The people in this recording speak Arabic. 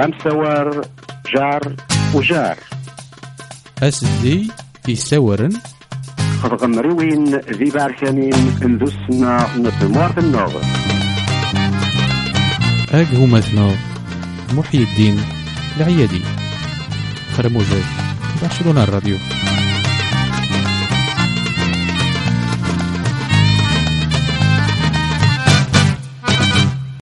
أمسوار جار وجار. أسدي يساورن خفق مريوين ذي باركانين اندوسنا نتموار النوغ أج مثنوغ محي الدين العيادي خرموجة برشلونة الراديو.